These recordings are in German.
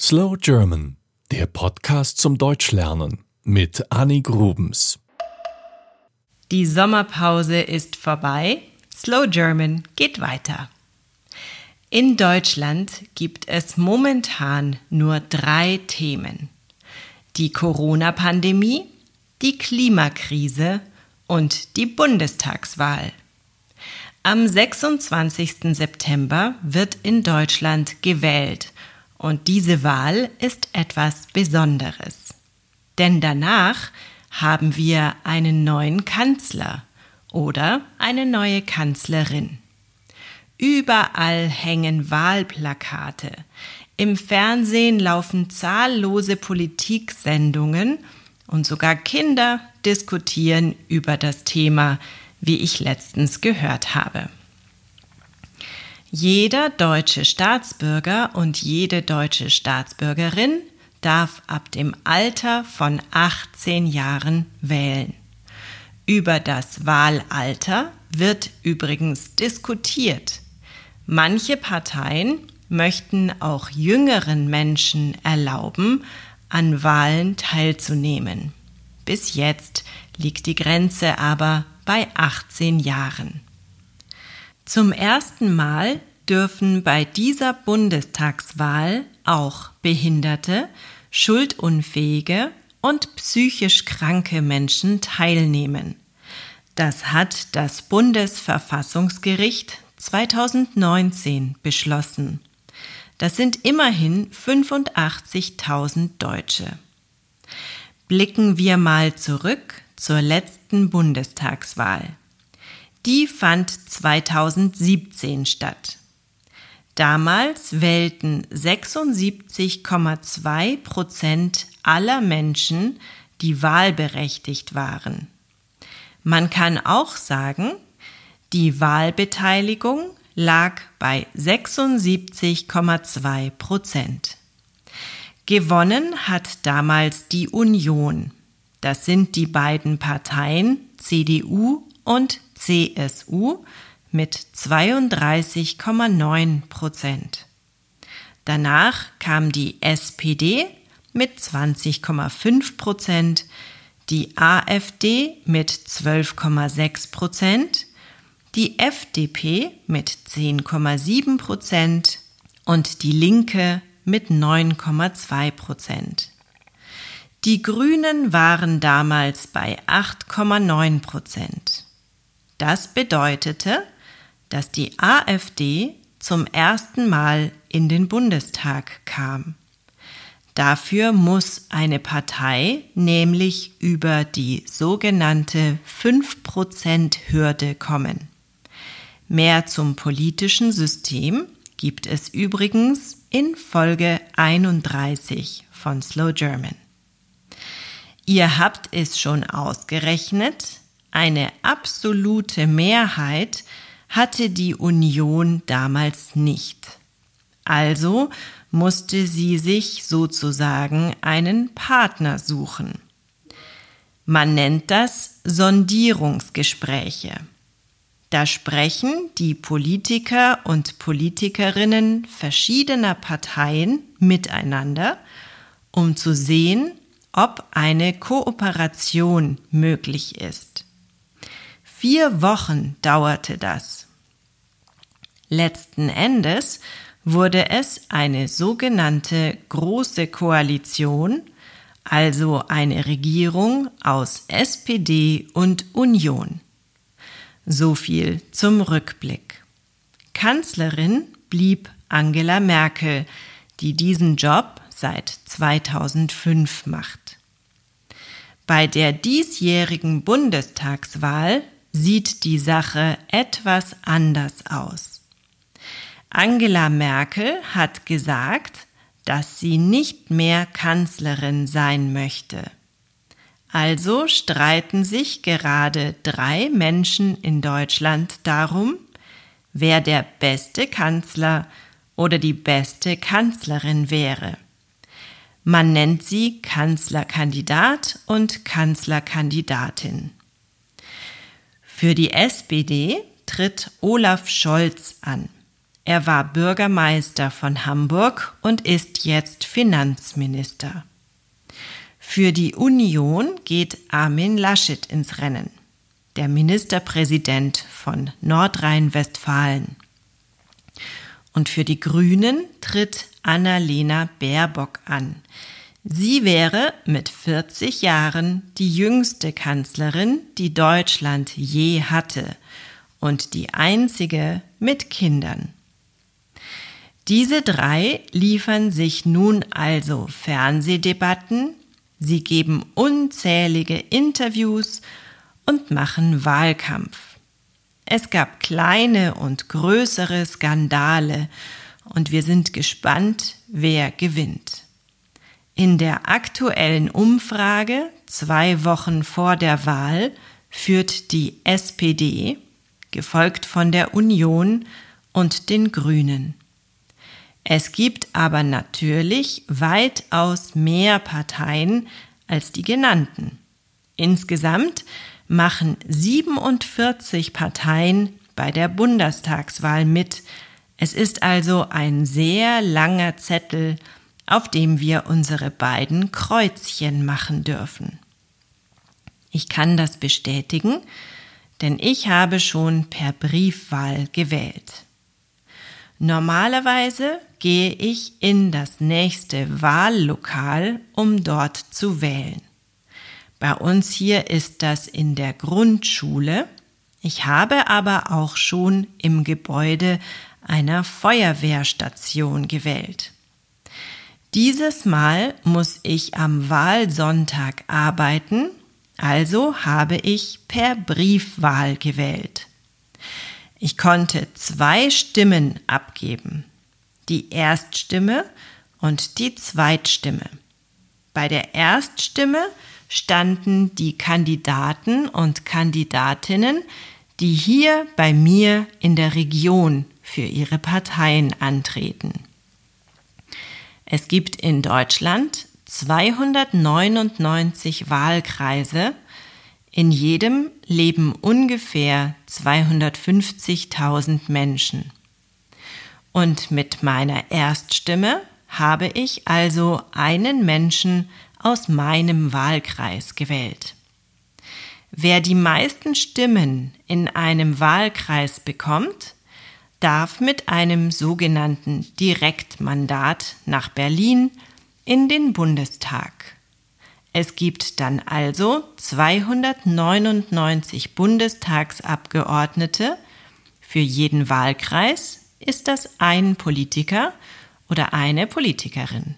Slow German, der Podcast zum Deutschlernen mit Annie Grubens. Die Sommerpause ist vorbei. Slow German geht weiter. In Deutschland gibt es momentan nur drei Themen. Die Corona-Pandemie, die Klimakrise und die Bundestagswahl. Am 26. September wird in Deutschland gewählt und diese Wahl ist etwas Besonderes. Denn danach haben wir einen neuen Kanzler oder eine neue Kanzlerin. Überall hängen Wahlplakate. Im Fernsehen laufen zahllose Politiksendungen und sogar Kinder diskutieren über das Thema wie ich letztens gehört habe. Jeder deutsche Staatsbürger und jede deutsche Staatsbürgerin darf ab dem Alter von 18 Jahren wählen. Über das Wahlalter wird übrigens diskutiert. Manche Parteien möchten auch jüngeren Menschen erlauben, an Wahlen teilzunehmen. Bis jetzt liegt die Grenze aber bei 18 Jahren. Zum ersten Mal dürfen bei dieser Bundestagswahl auch Behinderte, schuldunfähige und psychisch kranke Menschen teilnehmen. Das hat das Bundesverfassungsgericht 2019 beschlossen. Das sind immerhin 85.000 Deutsche. Blicken wir mal zurück zur letzten Bundestagswahl. Die fand 2017 statt. Damals wählten 76,2 Prozent aller Menschen, die wahlberechtigt waren. Man kann auch sagen, die Wahlbeteiligung lag bei 76,2 Prozent. Gewonnen hat damals die Union. Das sind die beiden Parteien CDU und CSU mit 32,9 Prozent. Danach kam die SPD mit 20,5 Prozent, die AfD mit 12,6 Prozent, die FDP mit 10,7 Prozent und die Linke mit 9,2 Prozent. Die Grünen waren damals bei 8,9 Prozent. Das bedeutete, dass die AfD zum ersten Mal in den Bundestag kam. Dafür muss eine Partei nämlich über die sogenannte 5%-Hürde kommen. Mehr zum politischen System gibt es übrigens in Folge 31 von Slow German. Ihr habt es schon ausgerechnet, eine absolute Mehrheit hatte die Union damals nicht. Also musste sie sich sozusagen einen Partner suchen. Man nennt das Sondierungsgespräche. Da sprechen die Politiker und Politikerinnen verschiedener Parteien miteinander, um zu sehen, ob eine Kooperation möglich ist. Vier Wochen dauerte das. Letzten Endes wurde es eine sogenannte Große Koalition, also eine Regierung aus SPD und Union. So viel zum Rückblick. Kanzlerin blieb Angela Merkel, die diesen Job seit 2005 macht. Bei der diesjährigen Bundestagswahl sieht die Sache etwas anders aus. Angela Merkel hat gesagt, dass sie nicht mehr Kanzlerin sein möchte. Also streiten sich gerade drei Menschen in Deutschland darum, wer der beste Kanzler oder die beste Kanzlerin wäre. Man nennt sie Kanzlerkandidat und Kanzlerkandidatin. Für die SPD tritt Olaf Scholz an. Er war Bürgermeister von Hamburg und ist jetzt Finanzminister. Für die Union geht Armin Laschet ins Rennen, der Ministerpräsident von Nordrhein-Westfalen. Und für die Grünen tritt Annalena Baerbock an. Sie wäre mit 40 Jahren die jüngste Kanzlerin, die Deutschland je hatte und die einzige mit Kindern. Diese drei liefern sich nun also Fernsehdebatten, sie geben unzählige Interviews und machen Wahlkampf. Es gab kleine und größere Skandale und wir sind gespannt, wer gewinnt. In der aktuellen Umfrage, zwei Wochen vor der Wahl, führt die SPD, gefolgt von der Union und den Grünen. Es gibt aber natürlich weitaus mehr Parteien als die genannten. Insgesamt machen 47 Parteien bei der Bundestagswahl mit. Es ist also ein sehr langer Zettel, auf dem wir unsere beiden Kreuzchen machen dürfen. Ich kann das bestätigen, denn ich habe schon per Briefwahl gewählt. Normalerweise gehe ich in das nächste Wahllokal, um dort zu wählen. Bei uns hier ist das in der Grundschule. Ich habe aber auch schon im Gebäude einer Feuerwehrstation gewählt. Dieses Mal muss ich am Wahlsonntag arbeiten, also habe ich per Briefwahl gewählt. Ich konnte zwei Stimmen abgeben, die Erststimme und die Zweitstimme. Bei der Erststimme standen die Kandidaten und Kandidatinnen, die hier bei mir in der Region für ihre Parteien antreten. Es gibt in Deutschland 299 Wahlkreise, in jedem leben ungefähr 250.000 Menschen. Und mit meiner Erststimme habe ich also einen Menschen aus meinem Wahlkreis gewählt. Wer die meisten Stimmen in einem Wahlkreis bekommt, darf mit einem sogenannten Direktmandat nach Berlin in den Bundestag. Es gibt dann also 299 Bundestagsabgeordnete. Für jeden Wahlkreis ist das ein Politiker oder eine Politikerin.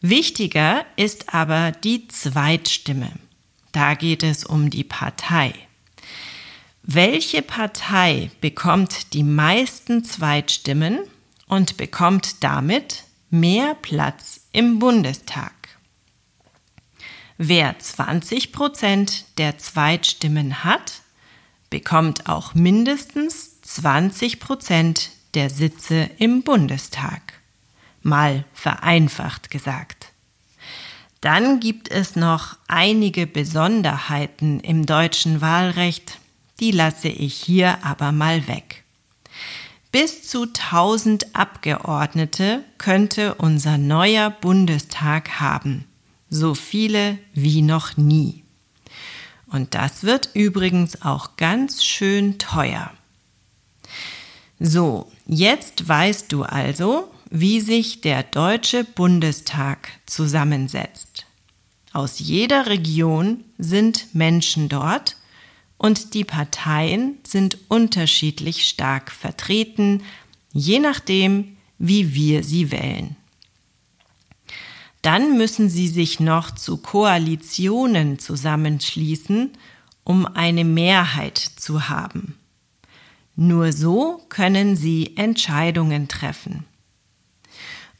Wichtiger ist aber die Zweitstimme. Da geht es um die Partei. Welche Partei bekommt die meisten Zweitstimmen und bekommt damit mehr Platz im Bundestag? Wer 20 Prozent der Zweitstimmen hat, bekommt auch mindestens 20 Prozent der Sitze im Bundestag mal vereinfacht gesagt. Dann gibt es noch einige Besonderheiten im deutschen Wahlrecht, die lasse ich hier aber mal weg. Bis zu 1000 Abgeordnete könnte unser neuer Bundestag haben, so viele wie noch nie. Und das wird übrigens auch ganz schön teuer. So, jetzt weißt du also, wie sich der Deutsche Bundestag zusammensetzt. Aus jeder Region sind Menschen dort und die Parteien sind unterschiedlich stark vertreten, je nachdem, wie wir sie wählen. Dann müssen sie sich noch zu Koalitionen zusammenschließen, um eine Mehrheit zu haben. Nur so können sie Entscheidungen treffen.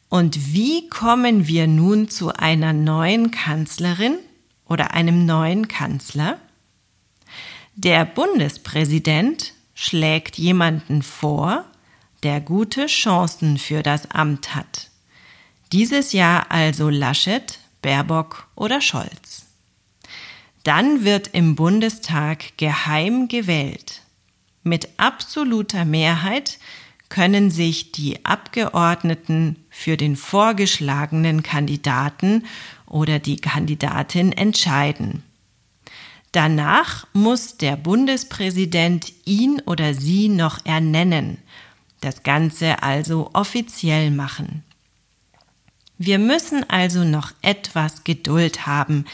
Und wie kommen wir nun zu einer neuen Kanzlerin oder einem neuen Kanzler? Der Bundespräsident schlägt jemanden vor, der gute Chancen für das Amt hat. Dieses Jahr also Laschet, Baerbock oder Scholz. Dann wird im Bundestag geheim gewählt. Mit absoluter Mehrheit können sich die Abgeordneten für den vorgeschlagenen Kandidaten oder die Kandidatin entscheiden. Danach muss der Bundespräsident ihn oder sie noch ernennen, das Ganze also offiziell machen. Wir müssen also noch etwas Geduld haben,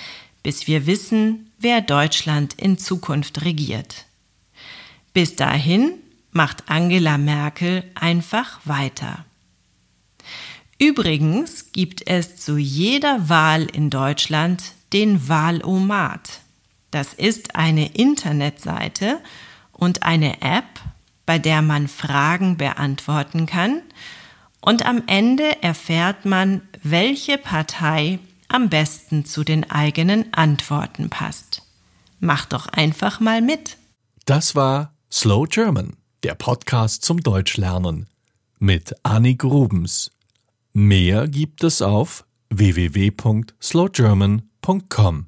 bis wir wissen, wer Deutschland in Zukunft regiert. Bis dahin macht Angela Merkel einfach weiter. Übrigens gibt es zu jeder Wahl in Deutschland den Wahlomat. Das ist eine Internetseite und eine App, bei der man Fragen beantworten kann und am Ende erfährt man, welche Partei am besten zu den eigenen Antworten passt. Mach doch einfach mal mit. Das war Slow German, der Podcast zum Deutschlernen mit Annik Rubens. Mehr gibt es auf www.slowgerman.com.